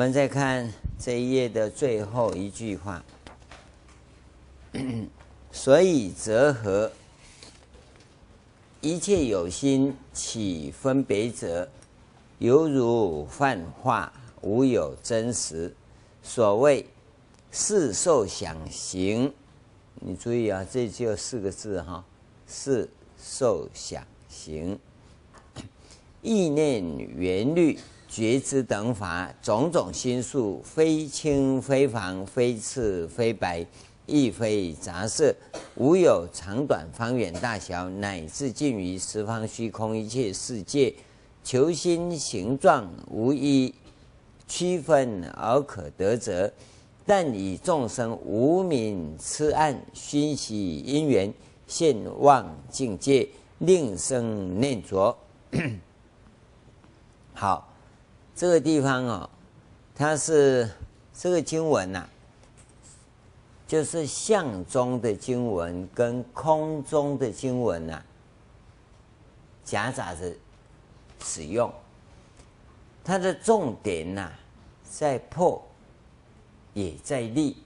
我们再看这一页的最后一句话，所以则何？一切有心起分别者，犹如幻化，无有真实。所谓识受想行，你注意啊，这就四个字哈，识受想行，意念缘虑。觉知等法，种种心数，非青非黄，非赤非白，亦非杂色，无有长短、方圆大小，乃至尽于十方虚空一切世界，求心形状，无一区分而可得者。但以众生无明痴暗，熏习因缘，现妄境界，令生念着。好。这个地方哦，它是这个经文呐、就是相中的经文跟空中的经文呐、夹杂着使用。它的重点呐、在破，也在立，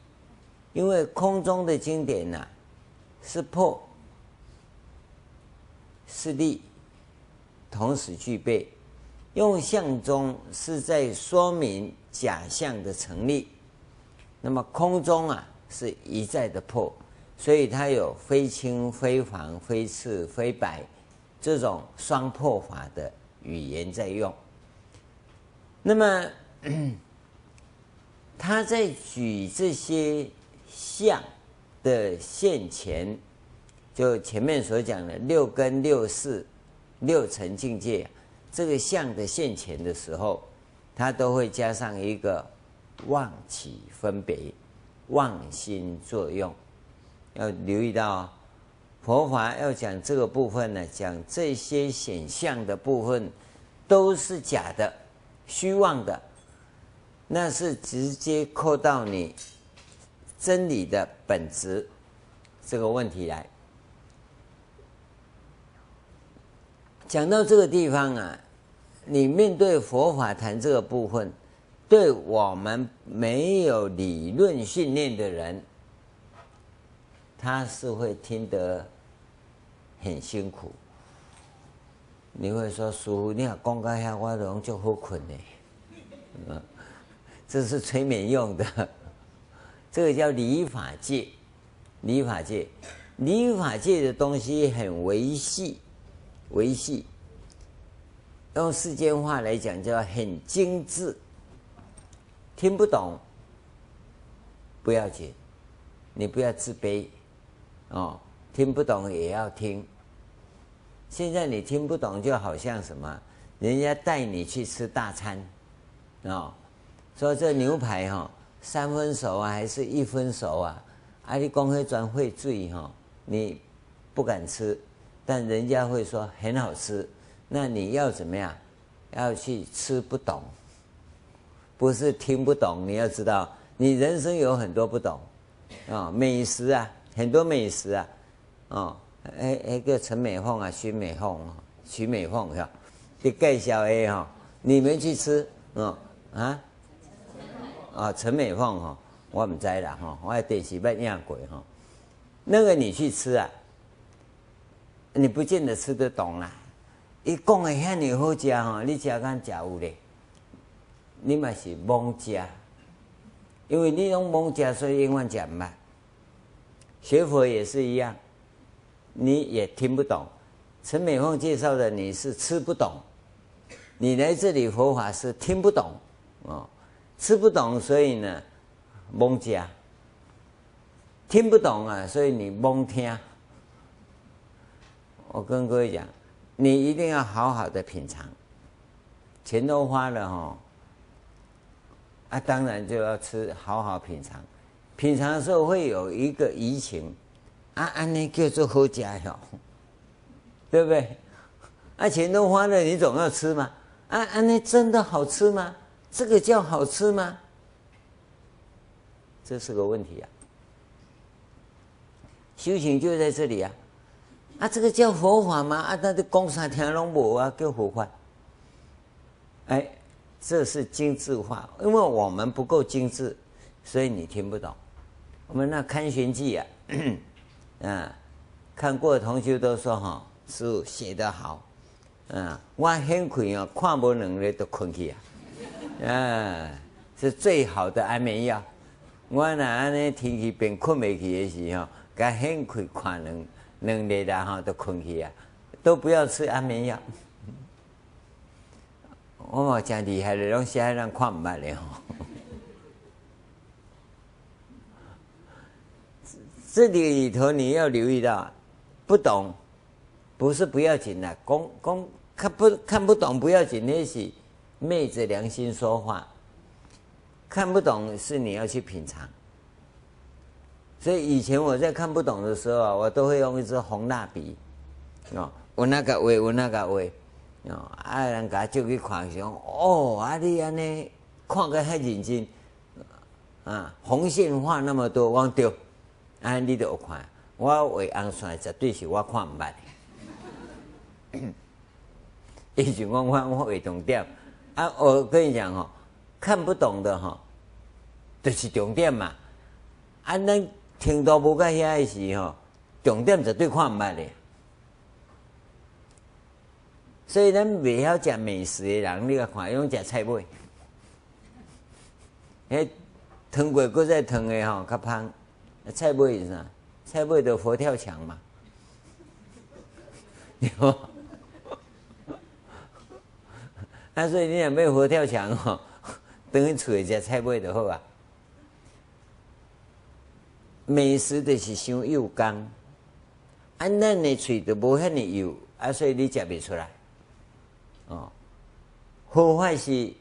因为空中的经典呐、是破，是立，同时具备。用相中是在说明假象的成立，那么空中啊是一再的破，所以它有非青非黄非赤非白这种双破法的语言在用。那么他在举这些相的现前，就前面所讲的六根六识六尘境界。这个相的现前的时候，它都会加上一个妄起分别、妄心作用。要留意到，佛法要讲这个部分呢，讲这些显相的部分都是假的、虚妄的，那是直接扣到你真理的本质这个问题来。讲到这个地方啊。你面对佛法谈这个部分，对我们没有理论训练的人，他是会听得很辛苦。你会说：“师父，你要讲个下话，容就好困呢。”嗯，这是催眠用的，这个叫理法界。理法界，理法界的东西很维系，维系。用世间话来讲，叫很精致。听不懂不要紧，你不要自卑哦。听不懂也要听。现在你听不懂，就好像什么？人家带你去吃大餐，哦，说这牛排哈、哦、三分熟啊，还是一分熟啊？啊，你光会转会醉哈，你不敢吃，但人家会说很好吃。那你要怎么样？要去吃不懂，不是听不懂。你要知道，你人生有很多不懂啊、美食啊，很多美食啊，哦，哎哎个陈美凤啊，徐美凤啊，徐美凤是吧？你介绍 A 哈，你们去吃，哦啊，啊陈美凤哈，我唔知啦哈，我喺电视不见过哈，那个你去吃啊，你不见得吃得懂啦。伊讲的遐尔好食吼，你食敢食有咧？你嘛是懵食，因为你拢懵食，所以永远食唔慢。学佛也是一样，你也听不懂。陈美凤介绍的你是吃不懂，你来这里佛法是听不懂哦，吃不懂，所以呢懵食，听不懂啊，所以你懵听。我跟各位讲。你一定要好好的品尝，钱都花了哈，啊，当然就要吃，好好品尝。品尝的时候会有一个怡情，啊，安尼叫做好家哟，对不对？啊，钱都花了，你总要吃嘛。啊，安尼真的好吃吗？这个叫好吃吗？这是个问题啊。修行就在这里啊。啊，这个叫佛法吗？啊，那的讲三天拢无啊，叫佛法。哎，这是精致化，因为我们不够精致，所以你听不懂。我们那《看玄记》啊，嗯，看过的同学都说哈，书写得好，嗯，我很困啊，看不能力都困去啊，嗯，是最好的安眠药。我那安尼天气变困未去的时候，该很困看能能力的哈都困去啊，都不要吃安眠药。我嘛真厉害的，拢写人看唔捌的吼。这里头你要留意到，不懂不是不要紧的，公公看不看不懂不要紧，那是昧着良心说话。看不懂是你要去品尝。所以以前我在看不懂的时候啊，我都会用一支红蜡笔，哦，我那个位，我那个位。哦，啊，人家就去看上，哦，啊，你安尼看个很认真，啊，红线画那么多，我对，啊，你都有看，我画红线绝对是我看唔捌的。以前我我我画重点，啊，我跟你讲哦，看不懂的哈，就是重点嘛，啊，咱听到无个遐的时吼，重点绝对看唔捌的。所以咱未晓食美食的人，你个看，用食菜尾，迄汤过搁再汤的吼，较芳。菜尾是啥？菜尾的佛跳墙嘛，对不？啊，所以你若买佛跳墙吼，等于厝里食菜尾就好啊。美食就是伤有功，啊，咱的喙就无遐尼油，啊，所以你食袂出来。哦，好坏是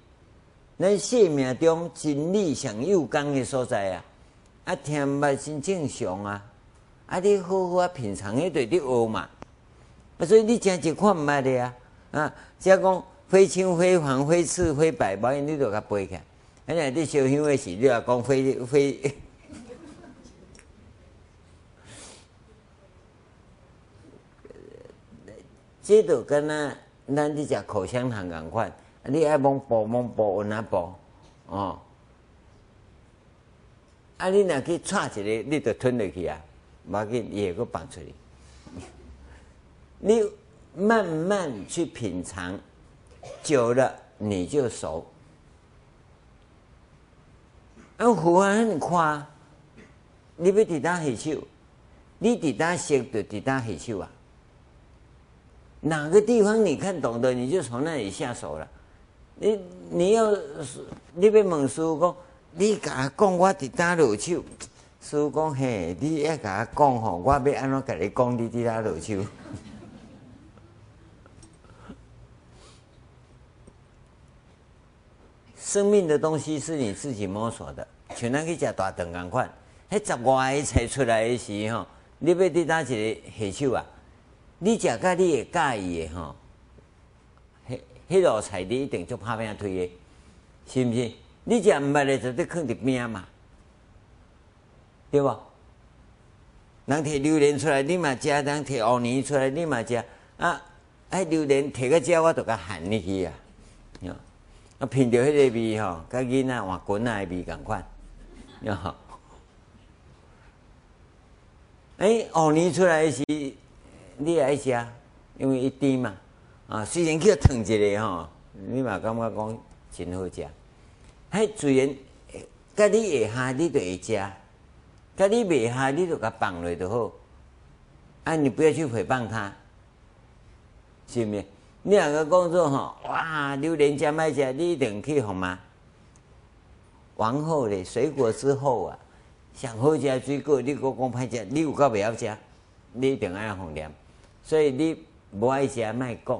咱生命中真理上有功的所在啊！啊，听嘛真正常啊！啊，你好好啊品尝迄对你学嘛，啊，所以你真就看毋捌的啊！啊，只讲非青非黄非赤非白，无因你都甲背起来。啊，你你烧香的时，你也讲非非，这都跟那。咱这食口香糖共款，你爱摸薄摸薄，按哪薄哦？啊，你若去踹一个，你就吞落去啊，无要紧，伊会搁放出来。你慢慢去品尝，久了你就熟。啊，佛法很快，你要伫倒下手，你伫倒学就伫倒下手啊。哪个地方你看懂的，你就从那里下手了。你你要你要问师傅讲，你甲我讲我伫倒落手，师傅讲嘿，你要甲我讲吼，我要安怎甲你讲你伫倒落手？生命的东西是你自己摸索的，像咱去食大肠共款，迄十外个菜出来的时候，你要伫倒一个下手啊？你食甲你会介意诶吼，迄迄道菜你一定就拍拼推诶，是毋是？你食毋捌诶就得放伫边嘛，对不？人摕榴莲出来，你嘛食；人摕芋泥出来，你嘛食。啊，迄榴莲摕个食，我都甲含入去啊！啊，品着迄个味吼，甲囡仔换滚仔的味共款，哟。哎，芋泥出来是。你也爱食，因为一甜嘛，啊，虽然叫烫一个吼，你嘛感觉讲真好食。迄自然，甲你会下你就会食，甲你袂下你就甲放落就好。啊，你不要去诽谤他，是毋是？你两个工作吼，哇，榴莲食歹食，你一定去红吗？王后嘞，水果之后啊，上好食水果，你搁讲歹食，你有够袂晓食，你一定爱红念。所以你无爱食，卖讲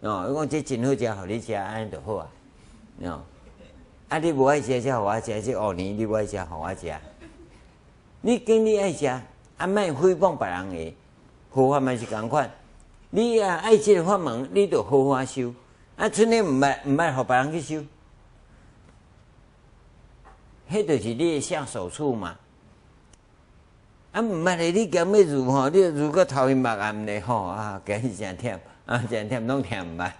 哦。我讲这真好食，互你食安尼就好啊。哦，啊，你无爱食，才互我食。这五年你无爱食，互我食。你跟你爱食，啊，卖诽谤别人诶，佛法嘛是共款。你啊爱这个法门，你就好好修。啊，剩的毋卖毋卖，互别人去修，迄就是你诶下手处嘛。啊，毋捌咧，你讲要入吼，你如果头晕目暗咧吼啊，今日真忝啊，真忝拢听毋捌。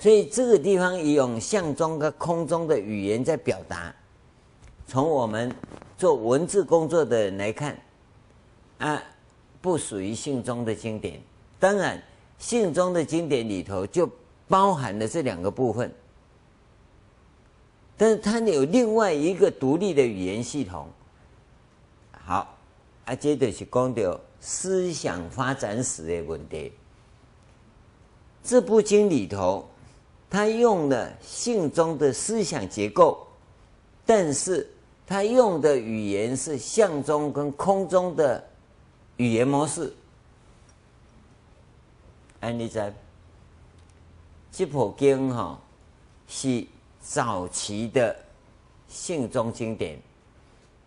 所以这个地方用象中跟空中的语言在表达。从我们做文字工作的人来看，啊，不属于信中的经典。当然，信中的经典里头就包含了这两个部分，但是它有另外一个独立的语言系统。好，啊，接着是讲到思想发展史的问题。这部经里头，它用了信中的思想结构，但是它用的语言是相中跟空中的语言模式。安利在这部经哈是早期的信中经典，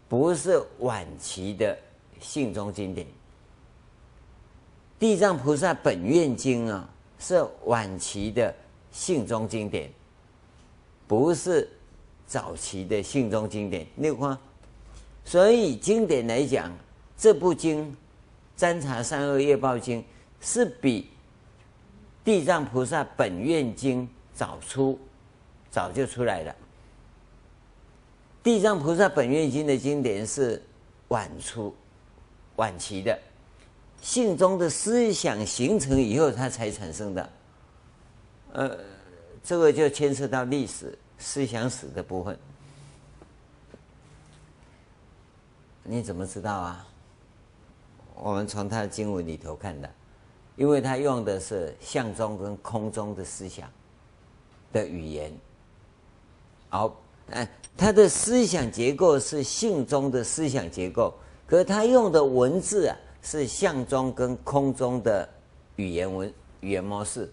不是晚期的信中经典。地藏菩萨本愿经啊。是晚期的信中经典，不是早期的信中经典。你看，所以经典来讲，这部经《占察三恶业报经》是比《地藏菩萨本愿经》早出，早就出来了。《地藏菩萨本愿经》的经典是晚出、晚期的。信中的思想形成以后，它才产生的。呃，这个就牵涉到历史思想史的部分。你怎么知道啊？我们从他的经文里头看的，因为他用的是相中跟空中的思想的语言。好，哎，他的思想结构是性中的思想结构，可他用的文字啊。是相中跟空中的语言文语言模式，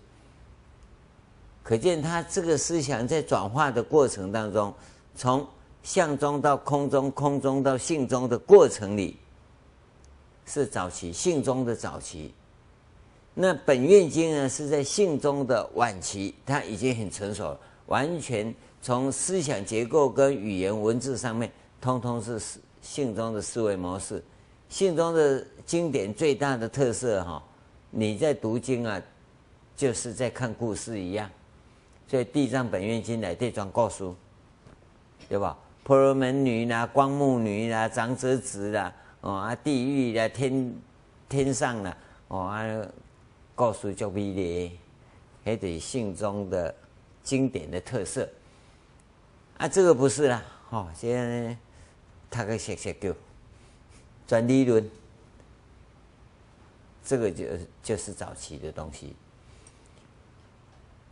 可见他这个思想在转化的过程当中，从相中到空中，空中到性中的过程里，是早期性中的早期。那本愿经呢，是在性中的晚期，它已经很成熟了，完全从思想结构跟语言文字上面，通通是信中的思维模式。信中的经典最大的特色哈，你在读经啊，就是在看故事一样。所以《地藏本愿经》来这段故事，对吧？婆罗门女啦、光目女啦、长者子啦，哦啊，地狱啦、天天上啦，哦啊，告诉就比咧，还得信中的经典的特色。啊，这个不是啦，哦，现在他个写写够。转理论，这个就就是早期的东西。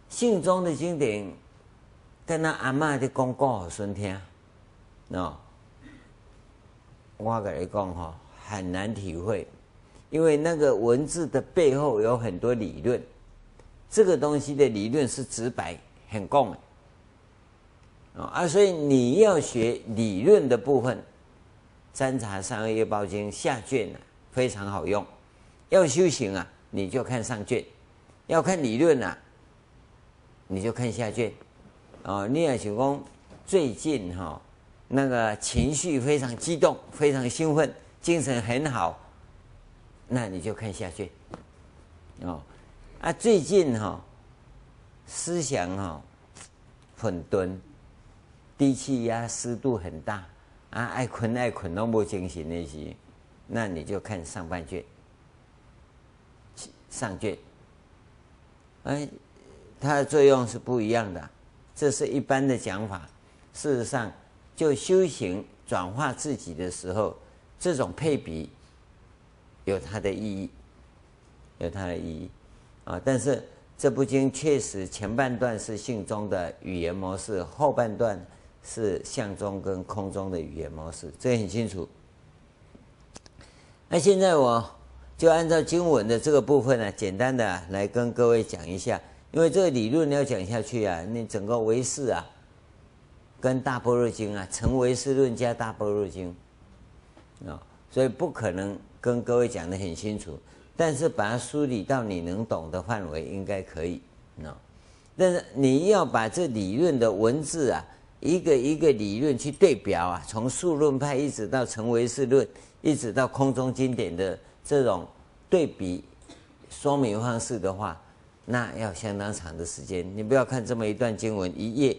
信中的经典，跟那阿嬷的讲过好顺听，喏，我跟你讲哈，很难体会，因为那个文字的背后有很多理论，这个东西的理论是直白很共的啊，所以你要学理论的部分。占察三业报经下卷啊，非常好用。要修行啊，你就看上卷；要看理论啊，你就看下卷。哦，你也想讲最近哈、哦，那个情绪非常激动，非常兴奋，精神很好，那你就看下卷。哦，啊，最近哈、哦，思想哈、哦，混沌，低气压，湿度很大。啊，爱困爱困，都不精神那些，那你就看上半卷，上卷，哎，它的作用是不一样的，这是一般的讲法。事实上，就修行转化自己的时候，这种配比有它的意义，有它的意义啊。但是这部经确实前半段是信中的语言模式，后半段。是相中跟空中的语言模式，这很清楚。那现在我就按照经文的这个部分呢，简单的来跟各位讲一下。因为这个理论要讲下去啊，你整个唯识啊，跟大般若经啊，成唯识论加大般若经啊，所以不可能跟各位讲的很清楚。但是把它梳理到你能懂的范围，应该可以啊。但是你要把这理论的文字啊。一个一个理论去对表啊，从数论派一直到成唯识论，一直到空中经典的这种对比说明方式的话，那要相当长的时间。你不要看这么一段经文，一页，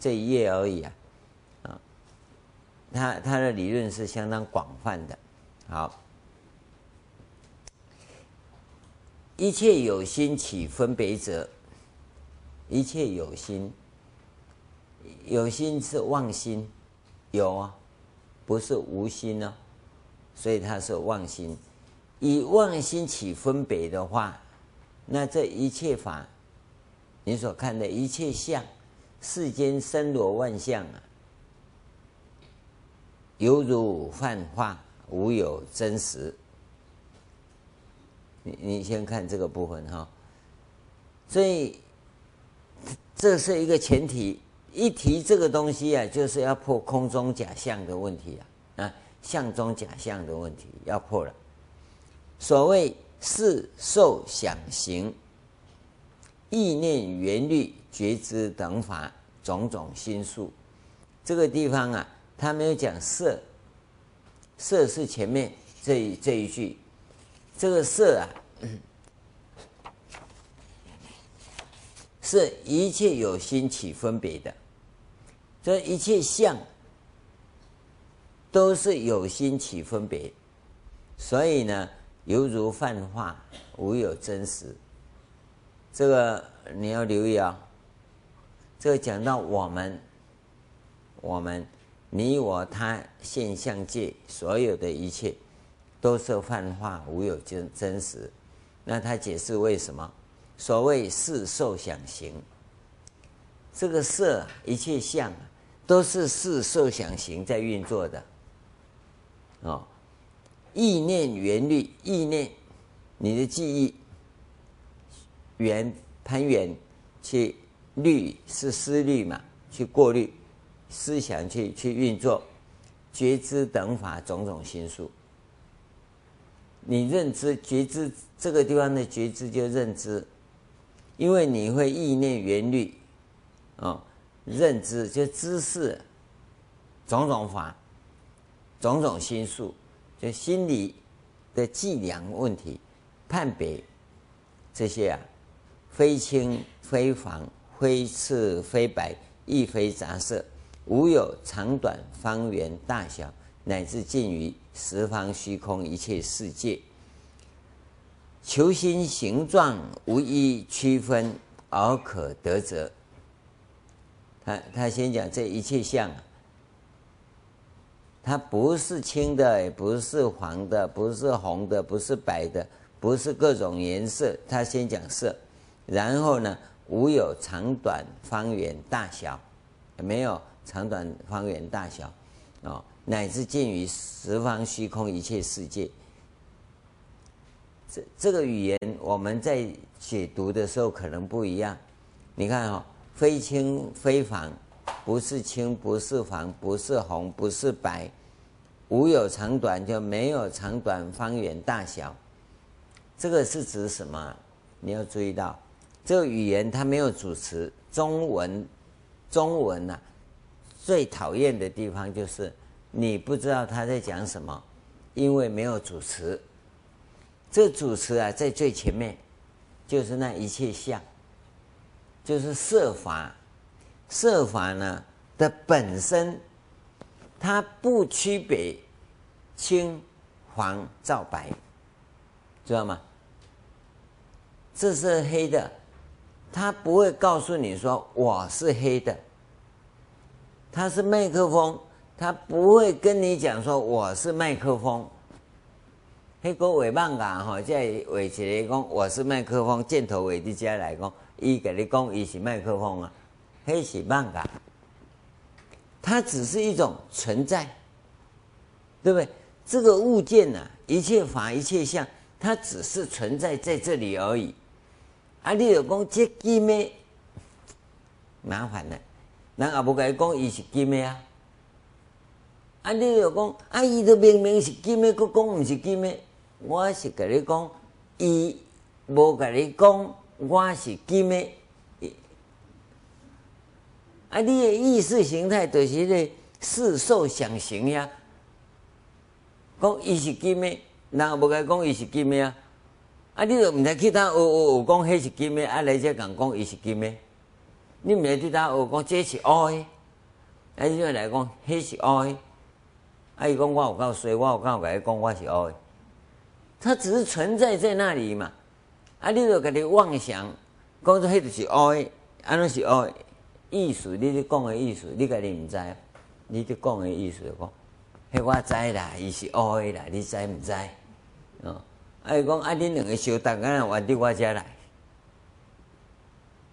这一页而已啊，啊，他他的理论是相当广泛的。好，一切有心起分别者，一切有心，有心是妄心，有啊，不是无心呢、啊，所以它是妄心。以妄心起分别的话，那这一切法，你所看的一切相，世间森罗万象啊，犹如幻化，无有真实。你你先看这个部分哈，所以这是一个前提，一提这个东西啊，就是要破空中假象的问题啊，啊，相中假象的问题要破了。所谓色受想行、意念缘虑觉知等法种种心数，这个地方啊，他没有讲色，色是前面这一这一句，这个色啊，是一切有心起分别的，这一切相都是有心起分别，所以呢。犹如幻化，无有真实。这个你要留意啊、这个讲到我们，我们你我他现象界所有的一切，都是幻化，无有真真实。那他解释为什么？所谓色受想行，这个色一切相都是色受想行在运作的，哦。意念缘虑，意念，你的记忆，圆攀缘，去虑是思虑嘛，去过滤，思想去去运作，觉知等法种种心数。你认知觉知这个地方的觉知就认知，因为你会意念缘虑，啊，认知就知识，种种法，种种心数。就心理的计量问题、判别这些啊，非青非黄，非赤非白，亦非杂色，无有长短、方圆、大小，乃至尽于十方虚空一切世界，求心形状无一区分而可得者。他他先讲这一切相。它不是青的，也不是黄的，不是红的，不是白的，不是各种颜色。他先讲色，然后呢，无有长短、方圆、大小，没有长短、方圆、大小，哦，乃至见于十方虚空一切世界。这这个语言我们在解读的时候可能不一样。你看哦，非青非黄。不是青，不是黄，不是红，不是白，无有长短，就没有长短、方圆、大小。这个是指什么？你要注意到，这个语言它没有主词。中文，中文呐、啊，最讨厌的地方就是你不知道他在讲什么，因为没有主词。这主词啊，在最前面，就是那一切相，就是色法。色法呢的本身，它不区别青、黄、皂、白，知道吗？这是黑的，它不会告诉你说我是黑的。它是麦克风，它不会跟你讲说我是麦克风。黑狗尾棒啊，哈，在尾起来讲我是麦克风，箭头尾的家来讲，伊跟你讲伊是麦克风啊。黑喜曼嘎，它只是一种存在，对不对？这个物件呐、啊，一切法、一切相，它只是存在在这里而已。啊，你有讲这金的，麻烦了，人也不该讲伊是金的啊。啊，你有讲啊，伊都明明是金的，佫讲唔是金的，我是跟你讲，伊无跟你讲我是金的。啊！你的意识形态就是咧色受想行呀。讲伊是金的，人也无该讲伊是金的啊。啊，你都唔知去他学学学讲，迄是金的，啊，来这讲讲，伊是金的。你唔知去他学讲，这是乌的，啊，你就来讲，迄是乌的。啊，伊讲我有够衰，我有够甲伊讲我是乌的。它只是存在在那里嘛。啊，你就甲你妄想，讲说迄就是乌的，安怎是乌？意思，你咧讲的意思，你家己唔知，你咧讲的意思讲，迄我知啦，伊是乌的啦，你知唔知？哦。哎，讲啊，恁两个修道，敢若往伫我家来。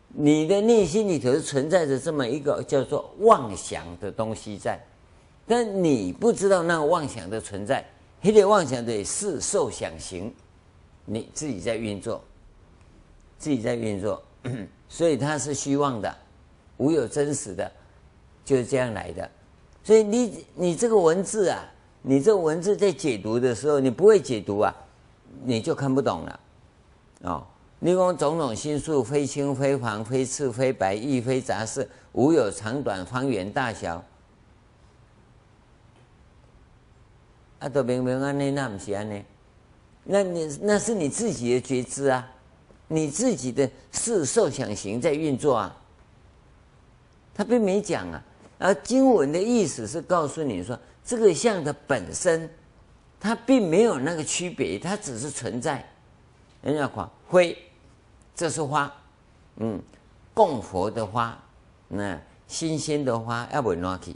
你的内心里头存在着这么一个叫做妄想的东西在，但你不知道那个妄想的存在，迄个妄想的是受想行，你自己在运作，自己在运作，所以它是虚妄的，无有真实的，就是这样来的。所以你你这个文字啊，你这个文字在解读的时候，你不会解读啊。你就看不懂了，哦！你讲种种心术，非青非黄，非赤非白，亦非杂色，无有长短、方圆大小。啊，都明明安尼，那不是安尼？那你那是你自己的觉知啊，你自己的是受想行在运作啊。他并没讲啊，而经文的意思是告诉你说，这个相的本身。它并没有那个区别，它只是存在。人家讲灰，这是花，嗯，供佛的花，那新鲜的花要不拿去。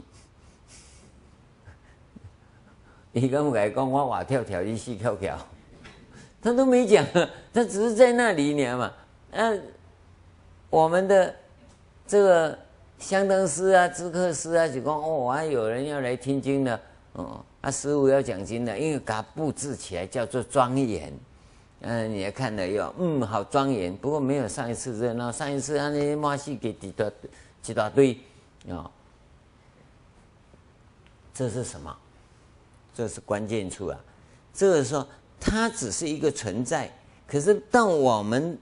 你跟我讲，我蛙跳跳，你戏跳跳，他都没讲，他只是在那里念嘛。嗯、啊，我们的这个香灯师啊、知客师啊，就讲哦，还有人要来听经的，哦。啊师父要讲经的，因为给他布置起来叫做庄严，嗯，你也看了有，嗯，好庄严。不过没有上一次热闹，上一次他那些马戏给几大几大堆啊，这是什么？这是关键处啊！这个说它只是一个存在，可是当我们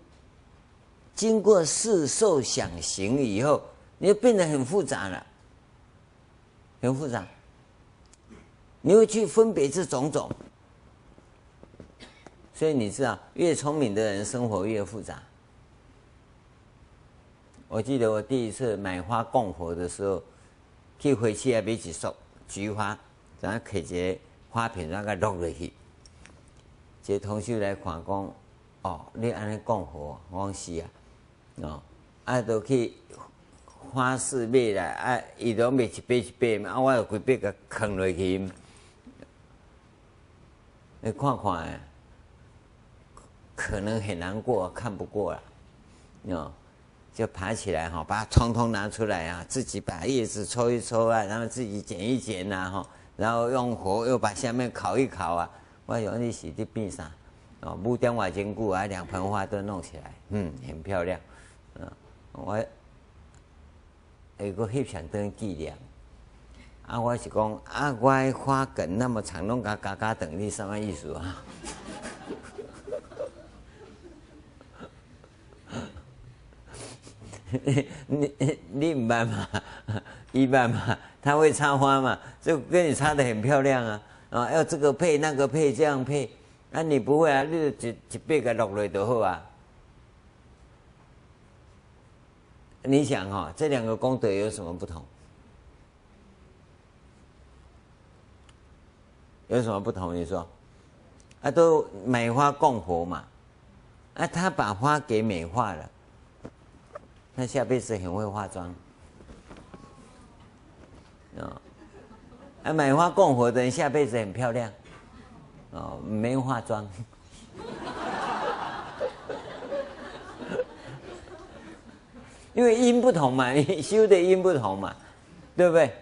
经过识受想行以后，你就变得很复杂了，很复杂。你会去分别这种种，所以你知道，越聪明的人生活越复杂。我记得我第一次买花供佛的时候，去回去还买几束菊花，然后开一个花瓶，然后落落去。这同学来看讲，哦，你安尼讲好，我讲是啊，哦，啊，都去花市买来，啊，伊都买一杯一杯嘛，啊，我有规杯个坑落去。你看看，可能很难过，看不过了，喏，就爬起来哈，把它通通拿出来啊，自己把叶子抽一抽啊，然后自己剪一剪呐哈，然后用火又把下面烤一烤啊。我有你是伫边上，哦，木雕瓦坚固啊，两盆花都弄起来，嗯，很漂亮，嗯，我有个翕相当纪念。啊，我是讲啊，我的花梗那么长，拢甲加加长，你什么意思啊？你 你唔办嘛？一般嘛，他会插花嘛，就跟你插得很漂亮啊！啊，要这个配那个配，这样配，啊，你不会啊？你就一一辈个落来就好啊！你想哈、哦，这两个功德有什么不同？有什么不同？你说，啊，都美花供佛嘛，啊，他把花给美化了，他下辈子很会化妆，啊，啊，买花供佛的人下辈子很漂亮，哦，没化妆，因为因不同嘛，修的因不同嘛，对不对？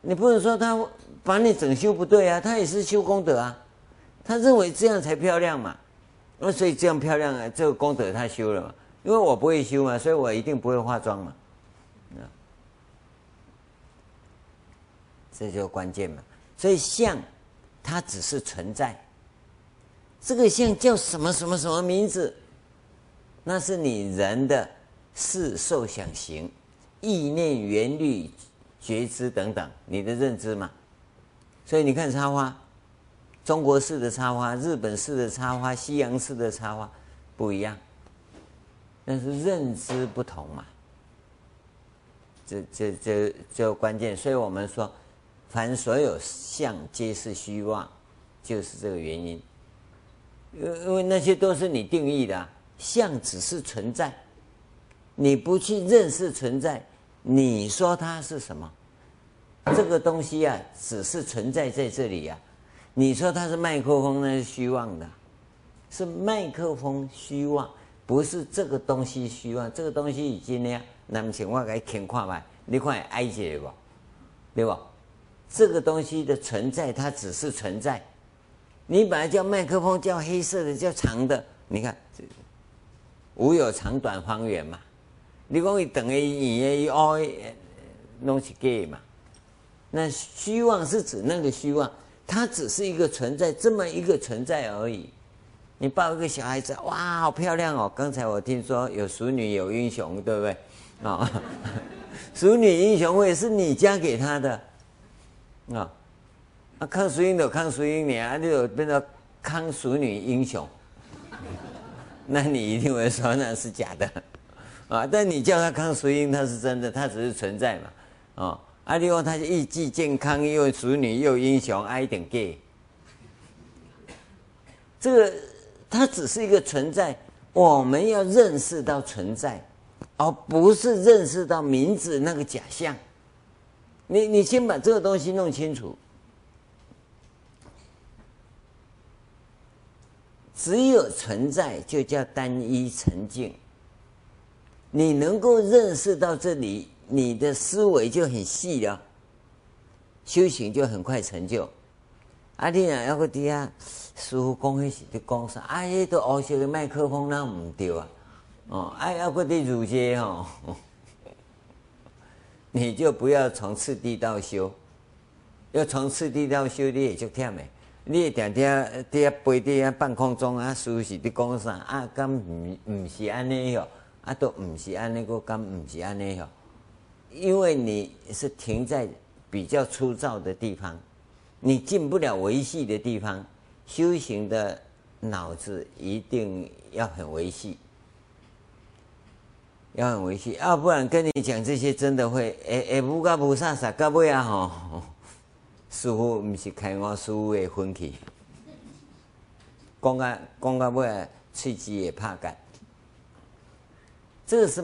你不能说他。把你整修不对啊，他也是修功德啊，他认为这样才漂亮嘛，那所以这样漂亮啊，这个功德他修了嘛，因为我不会修嘛，所以我一定不会化妆嘛，这就关键嘛，所以相它只是存在，这个相叫什么什么什么名字，那是你人的识受想行、意念缘虑觉知等等你的认知嘛。所以你看插花，中国式的插花、日本式的插花、西洋式的插花不一样，但是认知不同嘛。这这这这关键，所以我们说，凡所有相皆是虚妄，就是这个原因。因因为那些都是你定义的，相只是存在，你不去认识存在，你说它是什么？这个东西啊，只是存在在这里呀。你说它是麦克风，那是虚妄的，是麦克风虚妄，不是这个东西虚妄。这个东西已经呢，那么请我给你看吧，你看挨着不？对吧？这个东西的存在，它只是存在。你把它叫麦克风，叫黑色的，叫长的，你看，无有长短方圆嘛。你讲伊长的、圆的、凹的，弄是假嘛。那虚妄是指那个虚妄，它只是一个存在，这么一个存在而已。你抱一个小孩子，哇，好漂亮哦！刚才我听说有淑女有英雄，对不对？啊，淑女英雄会是你嫁给他的啊？啊，康淑英的康淑英，你啊，就变成康淑女英雄，那你一定会说那是假的啊？但你叫他康淑英，他是真的，他只是存在嘛，啊？阿利欧，他是既健康又淑女又英雄，爱点 gay。这个它只是一个存在，我们要认识到存在，而不是认识到名字那个假象。你你先把这个东西弄清楚。只有存在就叫单一沉静。你能够认识到这里。你的思维就很细了，修行就很快成就。阿弟啊，要个弟啊，师父讲的是在讲啥？啊，迄个黑色的麦克风那唔对啊，哦，哎，要个弟如街哦，你就不要从次第到修，要从次第到修，你也就忝的。你定定在飞在半空中啊，师父是在讲啥？啊，敢唔唔是安尼哟？啊，都唔是安尼个，敢唔是安尼哟？因为你是停在比较粗糙的地方，你进不了维系的地方。修行的脑子一定要很维系，要很维系，要不然跟你讲这些真的会诶诶，无个菩萨啥个尾啊吼，师父不是开我师父的分去，讲个讲个尾，喙齿也怕干，这个是。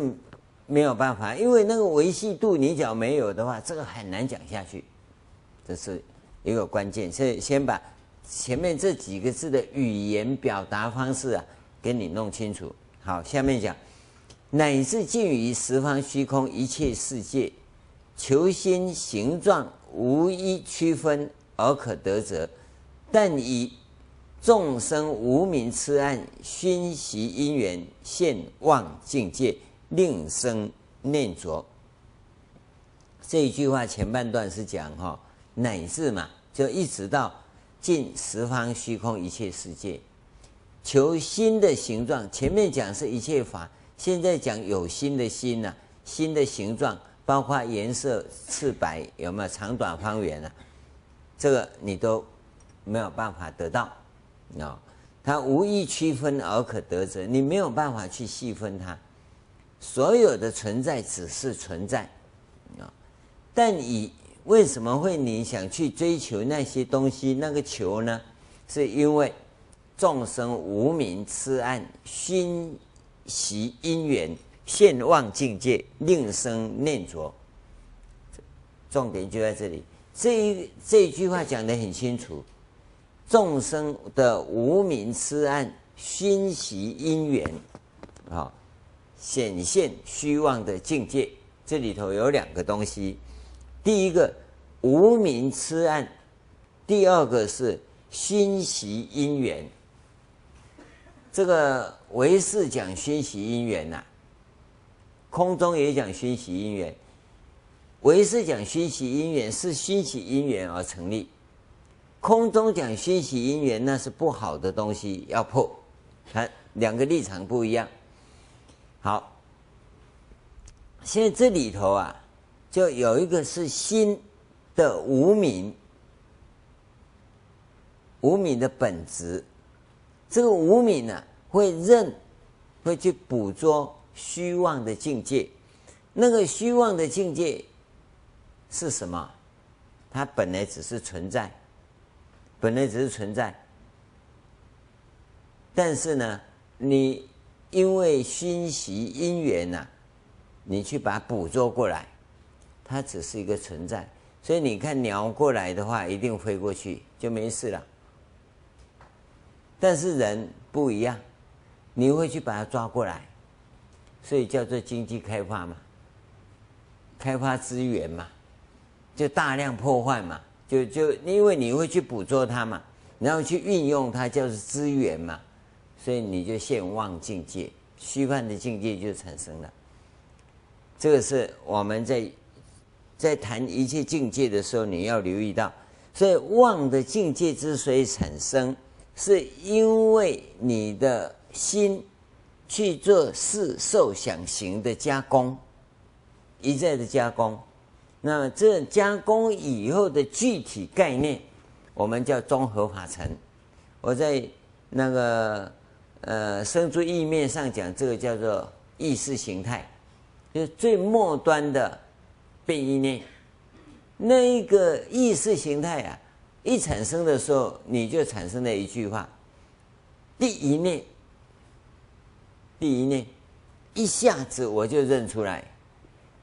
没有办法，因为那个维系度，你只要没有的话，这个很难讲下去。这是一个关键，所以先把前面这几个字的语言表达方式啊，给你弄清楚。好，下面讲，乃至尽于十方虚空一切世界，求心形状无一区分而可得者，但以众生无明痴暗熏习因缘现妄境界。令生念着，这一句话前半段是讲哈，乃至嘛，就一直到尽十方虚空一切世界，求心的形状。前面讲是一切法，现在讲有心的心呐、啊，心的形状包括颜色、赤白有没有长短方圆啊？这个你都没有办法得到啊，它无意区分而可得者，你没有办法去细分它。所有的存在只是存在，啊，但以为什么会你想去追求那些东西？那个球呢？是因为众生无明痴暗熏习因缘现妄境界，令生念着。重点就在这里。这一这一句话讲得很清楚：众生的无明痴暗熏习因缘，啊。显现虚妄的境界，这里头有两个东西，第一个无明痴暗，第二个是熏习因缘。这个唯识讲熏习因缘呐，空中也讲熏习因缘。唯识讲熏习因缘是熏习因缘而成立，空中讲熏习因缘那是不好的东西要破，它两个立场不一样。好，现在这里头啊，就有一个是心的无明，无明的本质。这个无明呢，会认，会去捕捉虚妄的境界。那个虚妄的境界是什么？它本来只是存在，本来只是存在。但是呢，你因为熏习因缘呐，你去把它捕捉过来，它只是一个存在。所以你看鸟过来的话，一定飞过去就没事了。但是人不一样，你会去把它抓过来，所以叫做经济开发嘛，开发资源嘛，就大量破坏嘛，就就因为你会去捕捉它嘛，然后去运用它，叫做资源嘛，所以你就现妄境界，虚幻的境界就产生了。这个是我们在在谈一切境界的时候，你要留意到，所以妄的境界之所以产生。是因为你的心去做事受想行的加工，一再的加工，那这加工以后的具体概念，我们叫综合法尘。我在那个呃生住意面上讲，这个叫做意识形态，就是最末端的变异念。那一个意识形态啊。一产生的时候，你就产生了一句话：第一念，第一念，一下子我就认出来，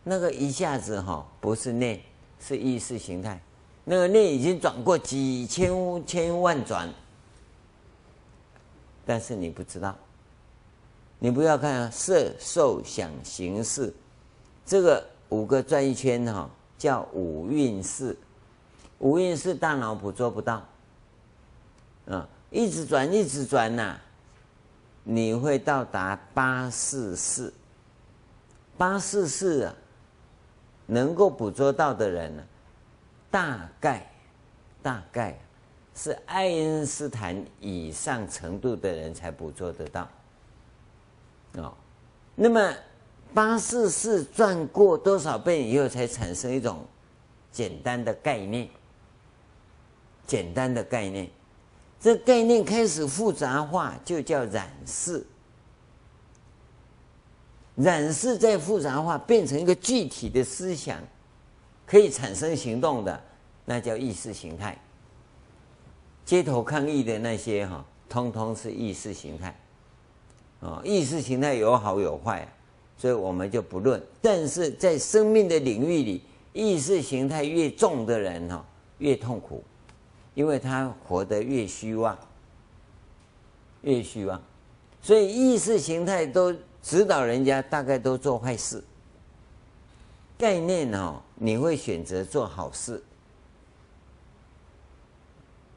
那个一下子哈，不是念，是意识形态。那个念已经转过几千千万转，但是你不知道。你不要看啊，色、受、想、行、识，这个五个转一圈哈，叫五蕴识。无意识大脑捕捉不到，啊，一直转一直转呐、你会到达八四四。八四四啊，能够捕捉到的人呢，大概大概是爱因斯坦以上程度的人才捕捉得到。哦，那么八四四转过多少遍以后，才产生一种简单的概念？简单的概念，这概念开始复杂化，就叫染色。染色再复杂化，变成一个具体的思想，可以产生行动的，那叫意识形态。街头抗议的那些哈，通通是意识形态。啊，意识形态有好有坏，所以我们就不论。但是在生命的领域里，意识形态越重的人哈，越痛苦。因为他活得越虚妄，越虚妄，所以意识形态都指导人家，大概都做坏事。概念哦，你会选择做好事。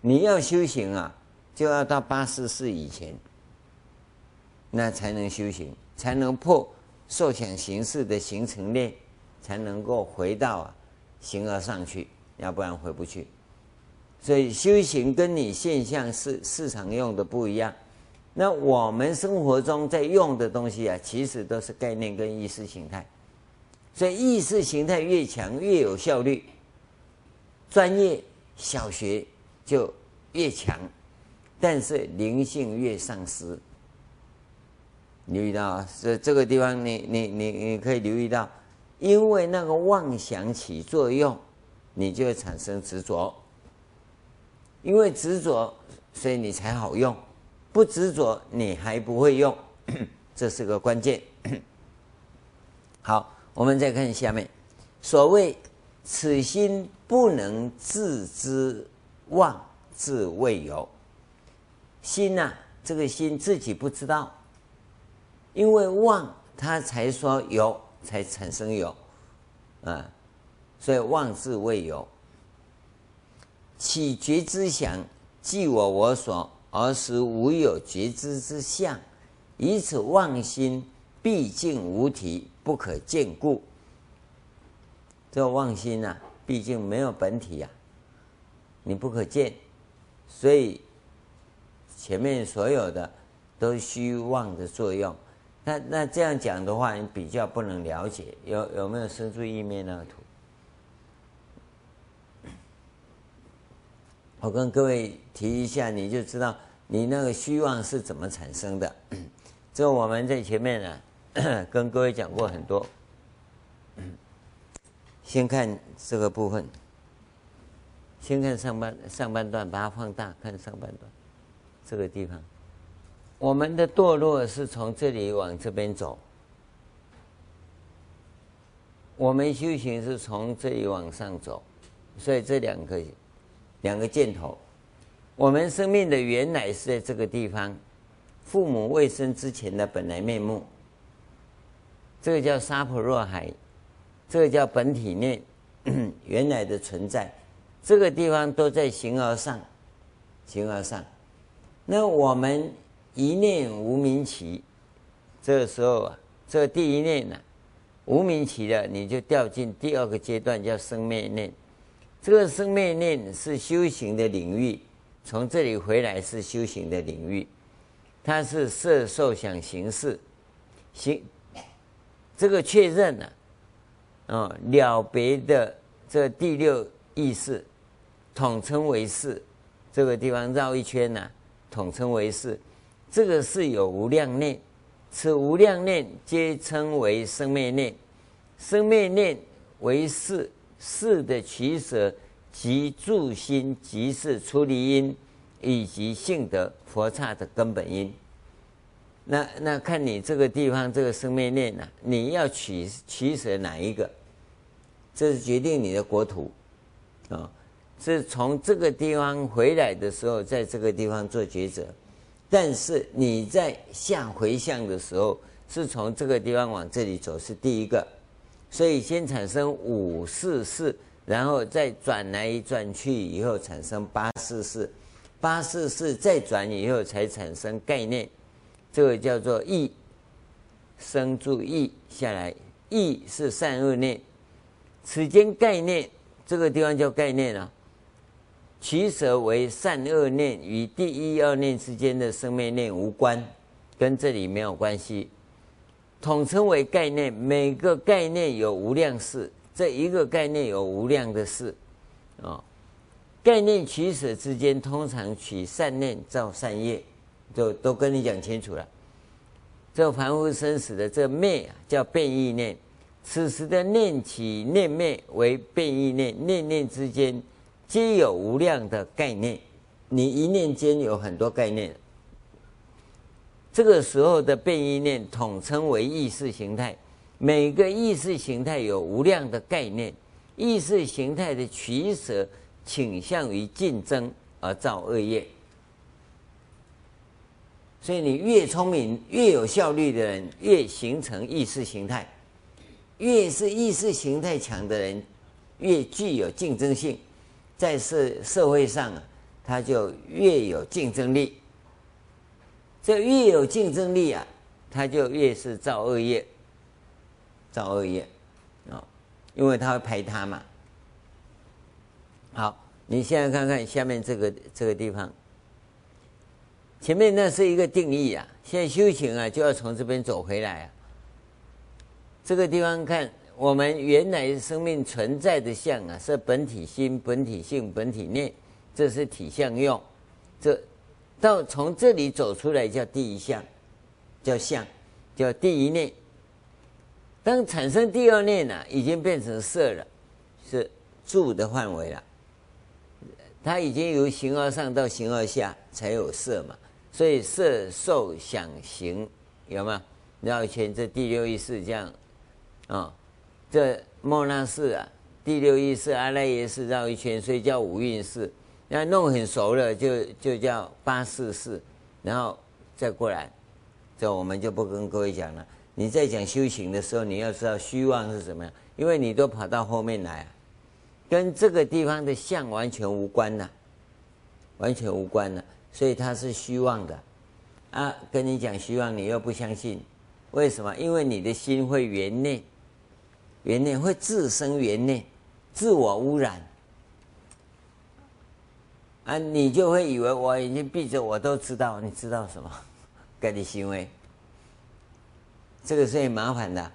你要修行啊，就要到八十四以前，那才能修行，才能破受想行识的形成链，才能够回到啊形而上去，要不然回不去。所以修行跟你现象是市场用的不一样，那我们生活中在用的东西啊，其实都是概念跟意识形态。所以意识形态越强越有效率，专业小学就越强，但是灵性越丧失。留意到啊，这这个地方你你你你可以留意到，因为那个妄想起作用，你就会产生执着。因为执着，所以你才好用；不执着，你还不会用。这是个关键。好，我们再看下面。所谓“此心不能自知，妄自谓有”。心呐、这个心自己不知道，因为妄，他才说有，才产生有。啊，所以妄自谓有。起觉知想，即我我所，而实无有觉知之相，以此妄心毕竟无体，不可见故。这妄心呐、啊，毕竟没有本体呀、啊，你不可见，所以前面所有的都虚妄的作用。那那这样讲的话，你比较不能了解。有有没有生住意面那个图？我跟各位提一下，你就知道你那个虚妄是怎么产生的。这我们在前面呢，跟各位讲过很多。先看这个部分，先看上半上半段，把它放大看上半段，这个地方，我们的堕落是从这里往这边走，我们修行是从这里往上走，所以这两个两个箭头，我们生命的原来是在这个地方，父母未生之前的本来面目，这个叫沙婆若海。这个叫本体念，原来的存在，这个地方都在形而上，形而上。那我们一念无明起，这个时候啊，这第一念呢、无明起了，你就掉进第二个阶段，叫生灭念。这个生灭念是修行的领域，从这里回来是修行的领域，它是色受想行识，行这个确认了、啊。了别的这第六意识，统称为是，这个地方绕一圈呢、统称为是。这个是有无量念，此无量念皆称为生灭念。生灭念为是，识的取舍即住心，即是出离因，以及性德佛刹的根本因。那那看你这个地方这个生命链呐、你要取取舍哪一个？这是决定你的国土，啊，是从这个地方回来的时候，在这个地方做抉择。但是你在下回向的时候，是从这个地方往这里走，是第一个。所以先产生五四四，然后再转来转去以后产生八四四，八四四再转以后才产生概念，这个叫做意。生住意下来，意是善恶念。此间概念，这个地方叫概念啊，取舍为善恶念与第一二念之间的生灭念无关，跟这里没有关系，统称为概念。每个概念有无量事，这一个概念有无量的事，啊，概念取舍之间，通常取善念造善业，就都跟你讲清楚了。这凡夫生死的这灭啊，叫变异念。此时的念起念灭为变异念，念念之间皆有无量的概念。你一念间有很多概念。这个时候的变异念统称为意识形态，每个意识形态有无量的概念。意识形态的取舍倾向于竞争而造恶业。所以你越聪明、越有效率的人，越形成意识形态。越是意识形态强的人，越具有竞争性，在社社会上啊，他就越有竞争力。这越有竞争力啊，他就越是造恶业，造恶业啊，因为他会排他嘛。好，你现在看看下面这个这个地方，前面那是一个定义啊，现在修行啊，就要从这边走回来啊。这个地方看，我们原来生命存在的相啊，是本体心、本体性、本体念，这是体相用。这到从这里走出来叫第一相，叫相，叫第一念。当产生第二念呢、啊，已经变成色了，是住的范围了。它已经由形而上到形而下才有色嘛，所以色受想行有没有？绕一圈，这第六意识这样。啊、这末那识啊，第六意识阿赖耶识绕一圈，所以叫五蕴识。那弄很熟了，就就叫八四四，然后再过来，这我们就不跟各位讲了。你在讲修行的时候，你要知道虚妄是什么样，因为你都跑到后面来，跟这个地方的相完全无关呐，完全无关了，所以它是虚妄的。啊，跟你讲虚妄，你又不相信，为什么？因为你的心会圆内。缘念会自生圆念，自我污染啊！你就会以为我眼睛闭着，我都知道。你知道什么？该你行为，这个是很麻烦的。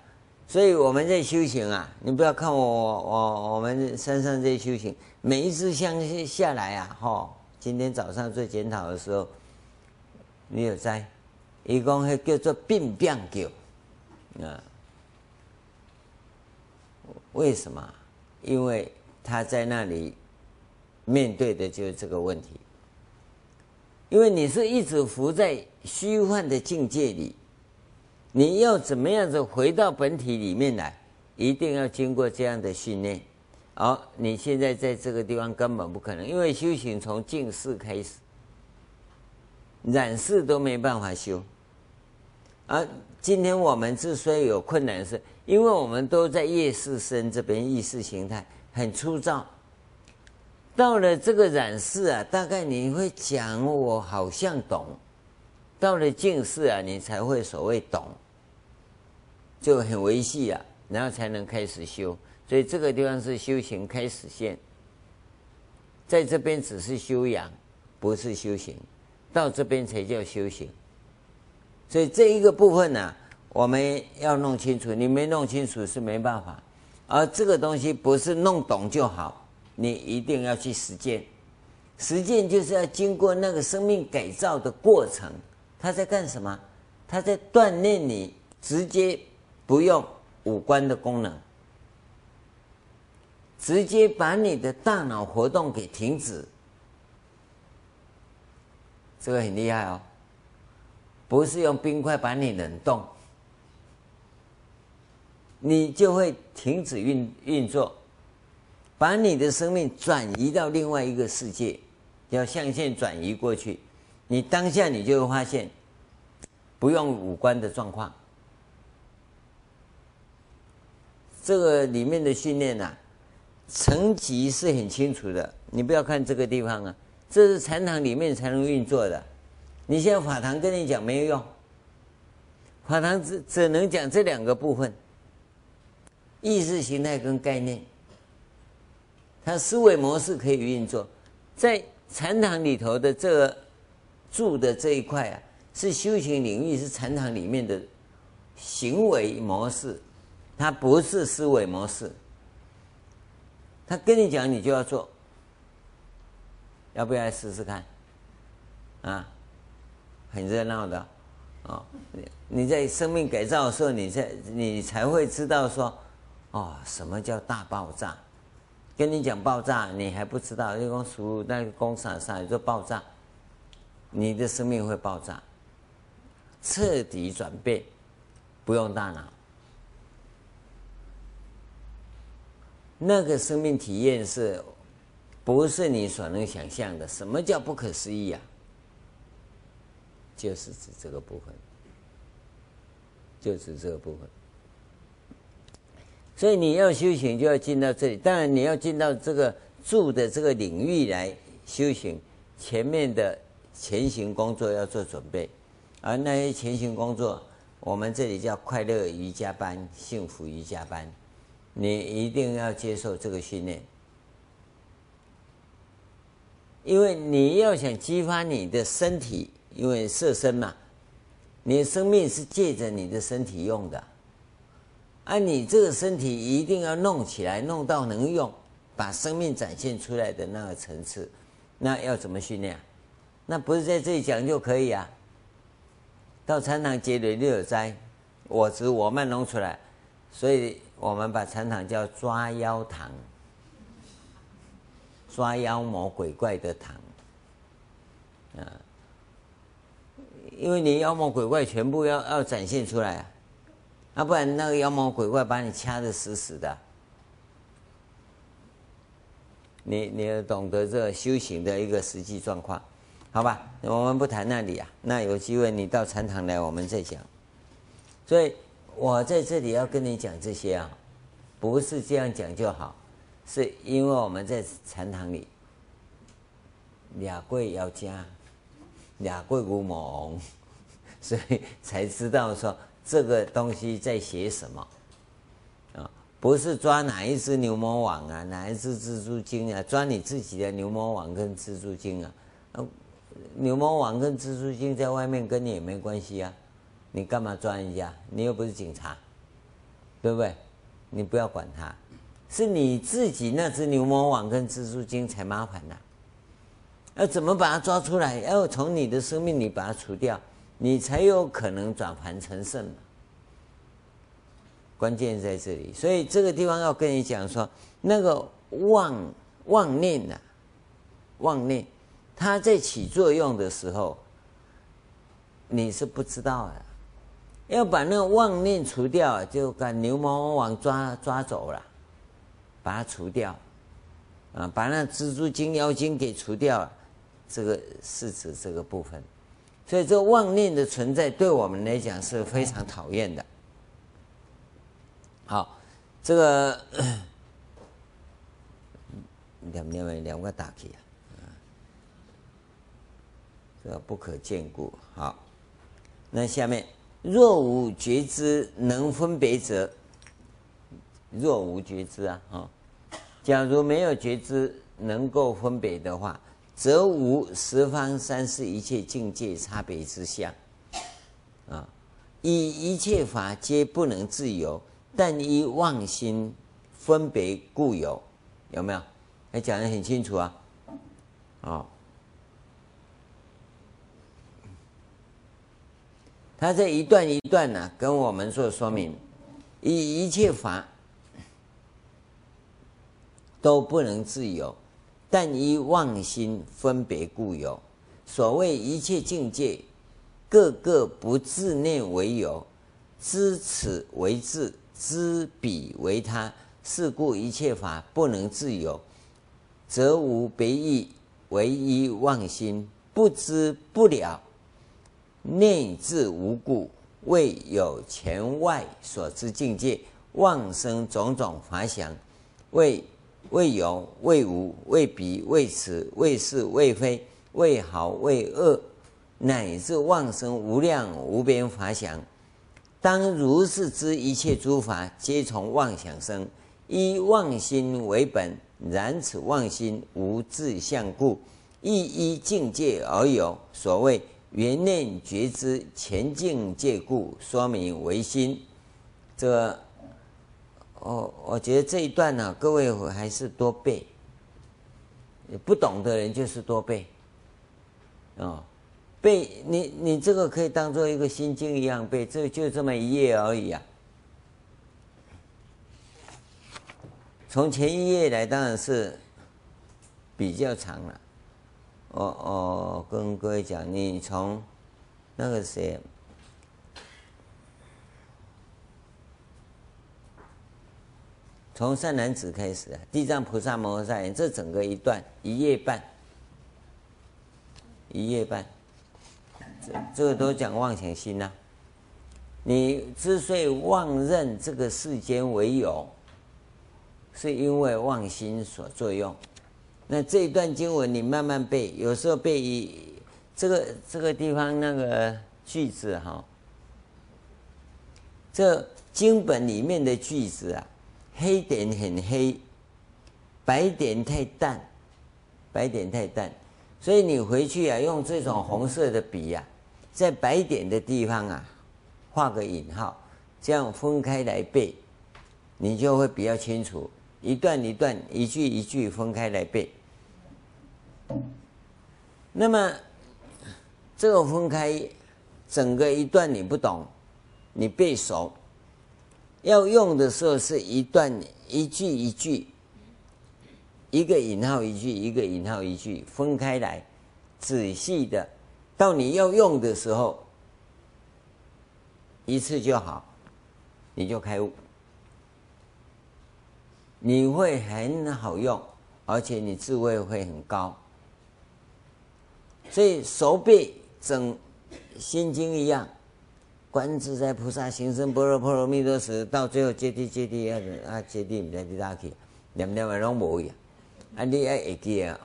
所以我们在修行啊，你不要看我我我们山上这些修行，每一次香下来啊，哈，今天早上做检讨的时候，你有在，一共会叫做病变狗，啊，为什么？因为他在那里面对的就是这个问题，因为你是一直浮在虚幻的境界里。你要怎么样子回到本体里面来？一定要经过这样的训练。好，你现在在这个地方根本不可能，因为修行从净识开始，染识都没办法修。而今天我们之所以有困难，是因为我们都在业识身这边意识形态很粗糙。到了这个染识啊，大概你会讲，我好像懂。到了净识啊，你才会所谓懂。就很维系啊，然后才能开始修，所以这个地方是修行开始线，在这边只是修养，不是修行，到这边才叫修行。所以这一个部分呢、我们要弄清楚，你没弄清楚是没办法。而这个东西不是弄懂就好，你一定要去实践。实践就是要经过那个生命改造的过程，他在干什么？他在锻炼你直接。不用五官的功能，直接把你的大脑活动给停止，这个很厉害哦。不是用冰块把你冷冻，你就会停止运运作，把你的生命转移到另外一个世界，要象限转移过去。你当下你就会发现，不用五官的状况。这个里面的训练呐，层级是很清楚的。你不要看这个地方啊，这是禅堂里面才能运作的。你现在法堂跟你讲没有用，法堂只只能讲这两个部分：意识形态跟概念。他思维模式可以运作，在禅堂里头的这个住的这一块啊，是修行领域，是禅堂里面的行为模式。它不是思维模式，他跟你讲，你就要做，要不要来试试看？啊，很热闹的，哦，你你在生命改造的时候，你在你才会知道说，哦，什么叫大爆炸？跟你讲爆炸，你还不知道，就讲属那个工厂上就爆炸，你的生命会爆炸，彻底转变，不用大脑。那个生命体验是，不是你所能想象的？什么叫不可思议啊？就是指这个部分，就指这个部分。所以你要修行，就要进到这里。当然，你要进到这个住的这个领域来修行，前面的前行工作要做准备。而那些前行工作，我们这里叫快乐瑜伽班、幸福瑜伽班。你一定要接受这个训练，因为你要想激发你的身体，因为色身嘛，你的生命是借着你的身体用的，啊你这个身体一定要弄起来，弄到能用，把生命展现出来的那个层次，那要怎么训练？那不是在这里讲就可以啊？到禅堂结了六斋，我执我慢弄出来，所以。我们把禅堂叫抓妖堂，抓妖魔鬼怪的堂，啊，因为你妖魔鬼怪全部要要展现出来啊，啊，不然那个妖魔鬼怪把你掐得死死的。你你要懂得这修行的一个实际状况，好吧？我们不谈那里啊，那有机会你到禅堂来，我们再讲。所以。我在这里要跟你讲这些啊，不是这样讲就好，是因为我们在禅堂里，俩贵要加，俩贵无蒙，所以才知道说这个东西在写什么啊，不是抓哪一只牛魔王啊，哪一只蜘蛛精啊，抓你自己的牛魔王跟蜘蛛精啊，牛魔王跟蜘蛛精在外面跟你也没关系啊。你干嘛抓人家？你又不是警察，对不对？你不要管它，是你自己那只牛魔王跟蜘蛛精才麻烦呢。要怎么把它抓出来？要从你的生命里把它除掉，你才有可能转凡成圣嘛。关键在这里，所以这个地方要跟你讲说，那个妄妄念呐，妄念，它在起作用的时候，你是不知道的。要把那个妄念除掉，就把牛魔王抓抓走了，把它除掉，啊，把那蜘蛛精妖精给除掉。这个是指这个部分，所以这个妄念的存在对我们来讲是非常讨厌的。好，这个 两两位两个打击啊，这个不可见故。好，那下面若无觉知能分别者，若无觉知啊，哦，假如没有觉知能够分别的话。则无十方三世一切境界差别之相，啊，以一切法皆不能自由，但依妄心分别故有，有没有？还讲得很清楚啊，啊，他这一段一段呢，跟我们做说明，以一切法都不能自由。但依妄心分别故有，所谓一切境界，个个不自念为有，知此为自，知彼为他，是故一切法不能自有，则无别意，唯一妄心，不知不了，内自无故，未有前外所知境界，妄生种种法想，为。谓有，谓无，谓彼，谓此，谓是，谓非，谓好，谓恶，乃至妄生无量无边法想。当如是知一切诸法皆从妄想生，依妄心为本。然此妄心无自相故，亦依境界而有。所谓缘念觉知前境界故，说明为心。这哦，我觉得这一段呢、各位还是多背。不懂的人就是多背，哦，背你你这个可以当做一个心经一样背，这就这么一页而已啊。从前一页来，当然是比较长了。我我跟各位讲，你从那个谁。从善男子开始，地藏菩萨摩诃萨言，这整个一段一页半，一页半，这这个都讲妄想心呐、你之所以妄认这个世间为有，是因为妄心所作用。那这一段经文你慢慢背，有时候背一这个这个地方那个句子哈，这经本里面的句子啊。黑点很黑，白点太淡，白点太淡，所以你回去啊，用这种红色的笔呀、啊，在白点的地方啊，画个引号，这样分开来背，你就会比较清楚。一段一段，一句一句分开来背。那么这个分开，整个一段你不懂，你背熟。要用的时候是一段一句一句，一个引号一句，一个引号一句分开来，仔细的，到你要用的时候，一次就好，你就开悟，你会很好用，而且你智慧会很高，所以熟背整心经一样。观自在菩萨行深般若波罗蜜多时，到最后揭谛揭谛啊啊接地，唔知滴哪去，念念啊拢无呀。啊，你爱会记啊，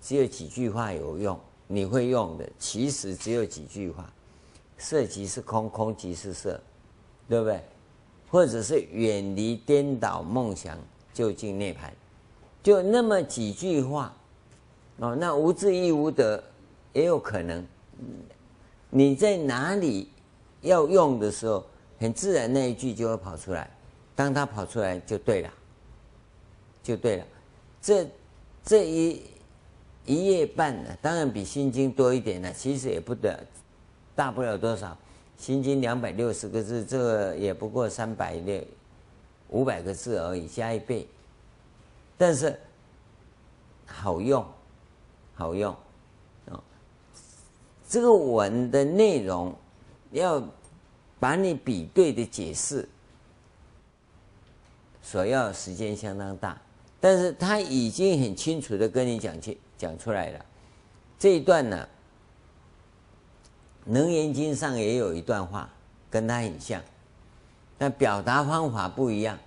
只有几句话有用，你会用的，其实只有几句话。色即是空，空即是色，对不对？或者是远离颠倒梦想，究竟涅盘，就那么几句话。哦，那无智亦无得，也有可能。你在哪里？要用的时候，很自然那一句就会跑出来。当他跑出来就对了，就对了。这这一一页半呢，当然比《心经》多一点了，其实也不得大不了多少，《心经》两百六十个字，这个也不过三百六五百个字而已，加一倍。但是好用，好用啊！这个文的内容要把你比对的解释。所要时间相当大，但是他已经很清楚的跟你讲清讲出来了。这一段呢，《楞严经》上也有一段话，跟他很像，但表达方法不一样。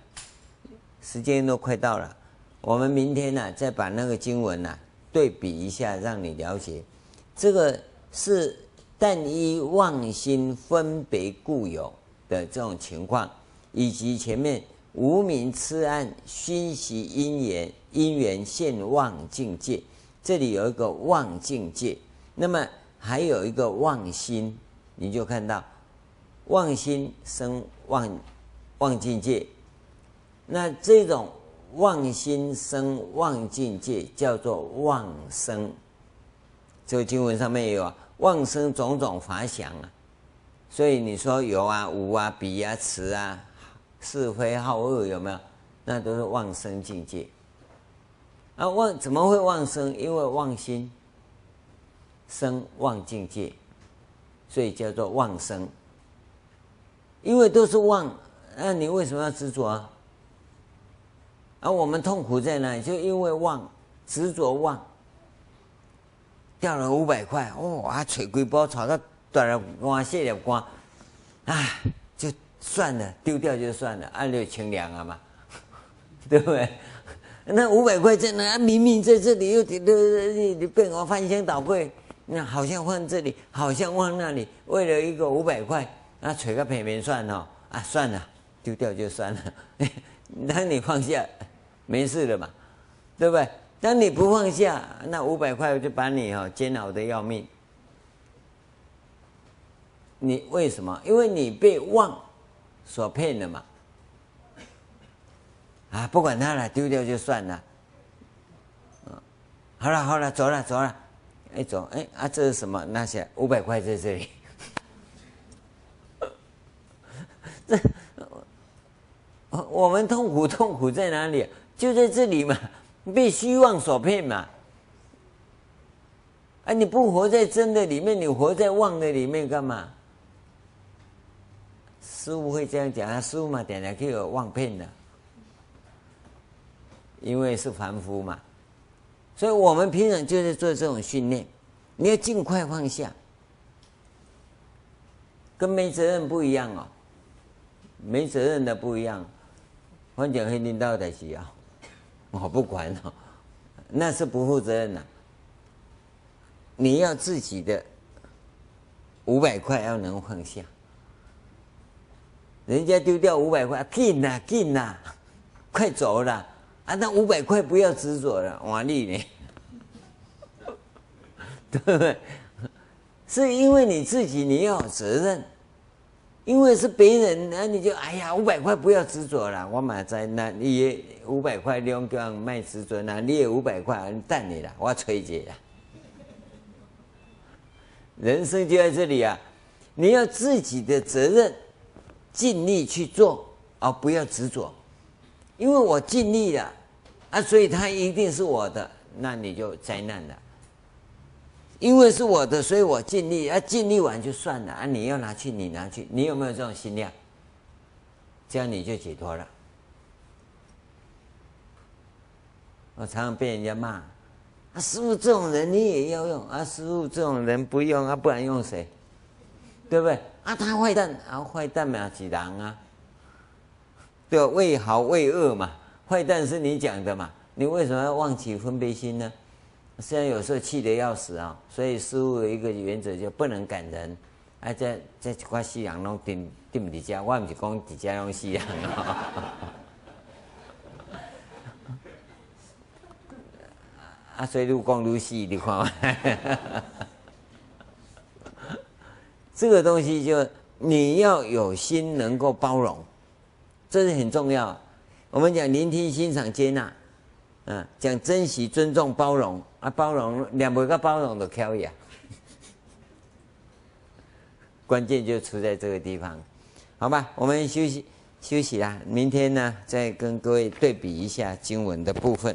时间都快到了，我们明天呢再把那个经文呢对比一下，让你了解。这个是但依妄心分别故有的这种情况，以及前面。无明痴暗，熏习因缘，因缘现妄境界。这里有一个妄境界，那么还有一个妄心，你就看到妄心生妄妄境界。那这种妄心生妄境界叫做妄生。这个经文上面也有啊，妄生种种法想啊。所以你说有啊、无啊、彼啊、此啊。是非好恶有没有？那都是妄生境界。啊，妄怎么会妄生？因为妄心生妄境界，所以叫做妄生。因为都是妄，那你为什么要执着啊？而我们痛苦在哪？就因为妄执着妄，掉了五百块，哇，捶规包炒到断了光，谢了光，唉。就算了，丢掉就算了，按六清凉了嘛，对不对？那五百块在那？明明在这里，又你你被我翻箱倒柜，那好像放这里，好像放那里，为了一个五百块，那捶个平面算哦，啊，算了，丢掉就算了。当你放下，没事了嘛，对不对？当你不放下，那五百块就把你哈煎熬的要命。你为什么？因为你被妄。所骗了嘛，啊，不管他了，丢掉就算了。好了好了，走了走了，哎走哎啊，这是什么？那些五百块在这里。这我，我们痛苦痛苦在哪里？就在这里嘛，被虚妄所骗嘛。啊，你不活在真的里面，你活在妄的里面干嘛？师父会这样讲啊，师父嘛，点点可以有妄骗的，因为是凡夫嘛，所以我们平常就是做这种训练，你要尽快放下，跟没责任不一样哦，没责任的不一样，反正会领导的需要，我不管哦，那是不负责任的，你要自己的五百块要能放下。人家丢掉五百块，进呐进呐，快走了啊！那五百块不要执着了，瓦力呢？对不对？是因为你自己你要有责任，因为是别人，那你就哎呀，五百块不要执着了。我买在那，你也五百块两个人卖执着，那你也五百块，等你了，我催解了。人生就在这里啊，你要自己的责任。尽力去做，而不要执着，因为我尽力了啊，所以它一定是我的，那你就灾难了。因为是我的，所以我尽力啊，尽力完就算了啊。你要拿去，你拿去，你有没有这种心量？这样你就解脱了。我常常被人家骂啊，师傅这种人你也要用啊，师傅这种人不用啊，不然用谁？对不对？啊，他坏蛋啊，坏蛋嘛是人啊，对？为好为恶嘛，坏蛋是你讲的嘛，你为什么要忘记分别心呢？虽然有时候气得要死啊，所以师父的一个原则就不能赶人。啊，这这几块西洋拢顶顶不家，我不是讲底家用西洋啊，所以愈讲愈死，你看嘛。这个东西就你要有心能够包容，这是很重要。我们讲聆听、欣赏、接纳，嗯，讲珍惜、尊重、包容啊，包容两百个包容都可以啊。关键就出在这个地方，好吧？我们休息休息啦，明天呢再跟各位对比一下经文的部分。